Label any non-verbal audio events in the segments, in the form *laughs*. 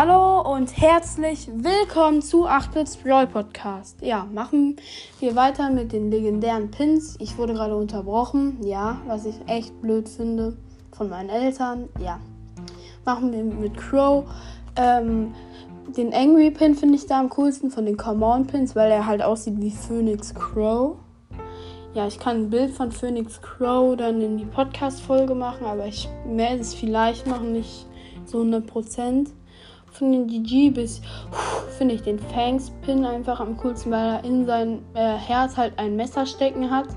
Hallo und herzlich willkommen zu 8-Bits Brawl Podcast. Ja, machen wir weiter mit den legendären Pins. Ich wurde gerade unterbrochen, ja, was ich echt blöd finde von meinen Eltern. Ja, machen wir mit Crow. Ähm, den Angry Pin finde ich da am coolsten von den Common Pins, weil er halt aussieht wie Phoenix Crow. Ja, ich kann ein Bild von Phoenix Crow dann in die Podcast-Folge machen, aber ich werde es vielleicht machen, nicht so 100% von den GG bis finde ich den Fangs Pin einfach am coolsten, weil er in sein äh, Herz halt ein Messer stecken hat.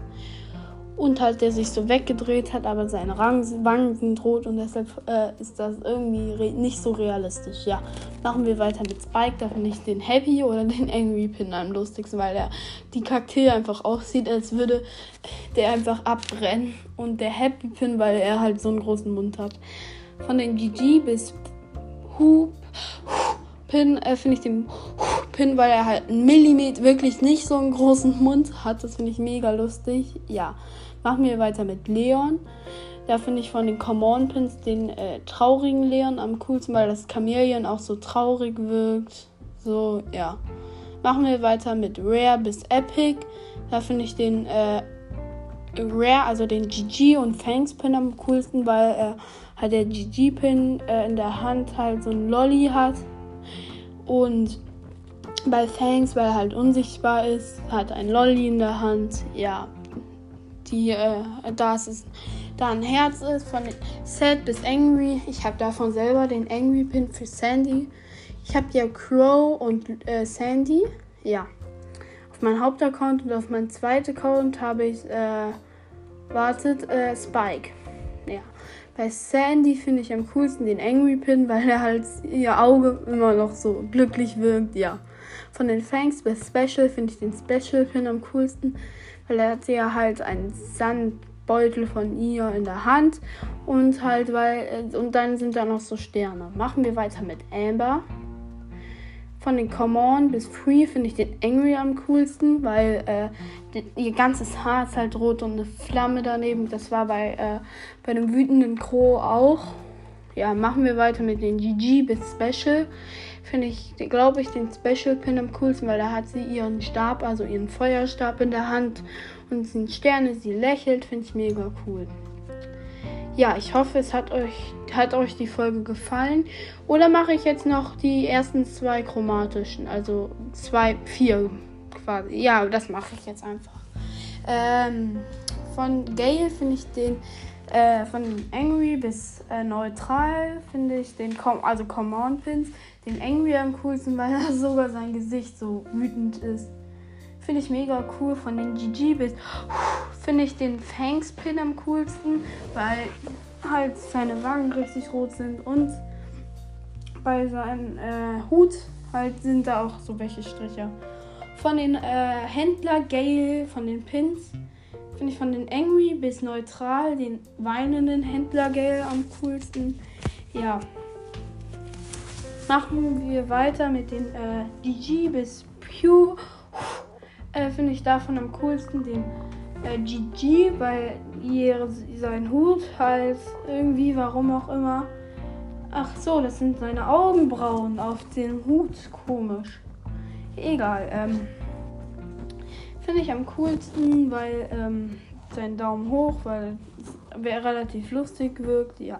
Und halt der sich so weggedreht hat, aber seine Wangen sind rot und deshalb äh, ist das irgendwie nicht so realistisch. Ja, machen wir weiter mit Spike. Da finde ich den Happy oder den Angry Pin am lustigsten, weil der die Kakteen einfach aussieht, als würde der einfach abbrennen. Und der Happy Pin, weil er halt so einen großen Mund hat. Von den GG bis Hoop Pin äh, finde ich den Pin, weil er halt einen Millimeter wirklich nicht so einen großen Mund hat. Das finde ich mega lustig. Ja, machen wir weiter mit Leon. Da finde ich von den Common Pins den äh, traurigen Leon am coolsten, weil das Chameleon auch so traurig wirkt. So, ja. Machen wir weiter mit Rare bis Epic. Da finde ich den äh, Rare, also den GG und Fangs Pin am coolsten, weil er hat der GG-Pin äh, in der Hand halt so ein Lolly hat. Und bei Fangs, weil er halt unsichtbar ist, hat ein Lolly in der Hand. Ja, die, äh, da ist da ein Herz ist, von Sad bis Angry. Ich habe davon selber den Angry Pin für Sandy. Ich habe ja Crow und äh, Sandy. Ja. Auf meinem Hauptaccount und auf meinem zweiten Account habe ich, äh, wartet, äh, Spike. Ja. Bei Sandy finde ich am coolsten den Angry Pin, weil er halt ihr Auge immer noch so glücklich wirkt. Ja. Von den Fangs bei Special finde ich den Special Pin am coolsten, weil er hat ja halt einen Sandbeutel von ihr in der Hand und halt weil und dann sind da noch so Sterne. Machen wir weiter mit Amber. Von den Common bis Free finde ich den Angry am coolsten, weil äh, ihr ganzes Haar ist halt rot und eine Flamme daneben. Das war bei, äh, bei dem wütenden Crow auch. Ja, machen wir weiter mit den GG bis Special. Finde ich, glaube ich, den Special Pin am coolsten, weil da hat sie ihren Stab, also ihren Feuerstab in der Hand und sind Sterne, sie lächelt, finde ich mega cool ja, ich hoffe, es hat euch, hat euch die Folge gefallen. Oder mache ich jetzt noch die ersten zwei chromatischen, also zwei, vier quasi. Ja, das mache ich jetzt einfach. Ähm, von Gale finde ich den, äh, von Angry bis äh, Neutral finde ich den, Com also Command Pins, den Angry am coolsten, *laughs* weil er sogar sein Gesicht so wütend ist. Finde ich mega cool. Von den GG bis finde ich den Fangs Pin am coolsten, weil halt seine Wangen richtig rot sind und bei seinem äh, Hut halt sind da auch so welche Striche. Von den äh, Händler Gale, von den Pins, finde ich von den Angry bis Neutral den weinenden Händler Gale am coolsten. Ja. Machen wir weiter mit den äh, GG bis Pew äh, finde ich davon am coolsten den äh, GG, weil ihr, sein Hut halt irgendwie, warum auch immer. Ach so, das sind seine Augenbrauen auf dem Hut. Komisch. Egal. Ähm, finde ich am coolsten, weil ähm, sein Daumen hoch, weil es relativ lustig wirkt. Ja.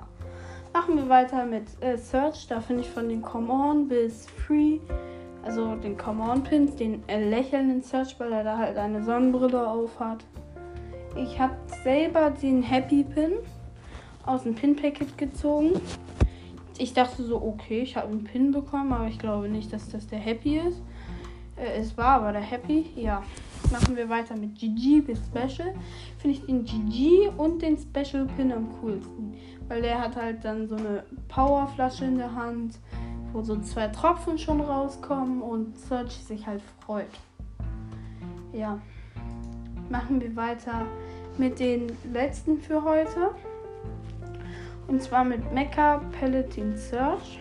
Machen wir weiter mit äh, Search. Da finde ich von den Come On bis Free also den Command Pins, den lächelnden Search, weil er da halt eine Sonnenbrille auf hat. Ich habe selber den Happy Pin aus dem Pin-Packet gezogen. Ich dachte so, okay, ich habe einen Pin bekommen, aber ich glaube nicht, dass das der Happy ist. Äh, es war aber der Happy, ja. Machen wir weiter mit GG bis Special. Finde ich den GG und den Special Pin am coolsten. Weil der hat halt dann so eine Powerflasche in der Hand wo so zwei Tropfen schon rauskommen und Search sich halt freut. Ja, machen wir weiter mit den letzten für heute. Und zwar mit Mecha Paladin Search.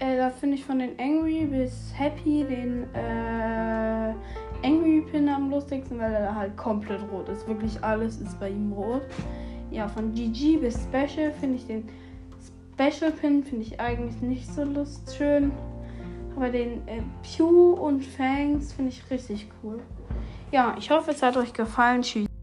Äh, da finde ich von den Angry bis Happy den äh, Angry Pin am lustigsten, weil er halt komplett rot ist. Wirklich alles ist bei ihm rot. Ja, von GG bis Special finde ich den Special Pin finde ich eigentlich nicht so lustschön. Aber den äh, Pew und Fangs finde ich richtig cool. Ja, ich hoffe, es hat euch gefallen. Tschüss.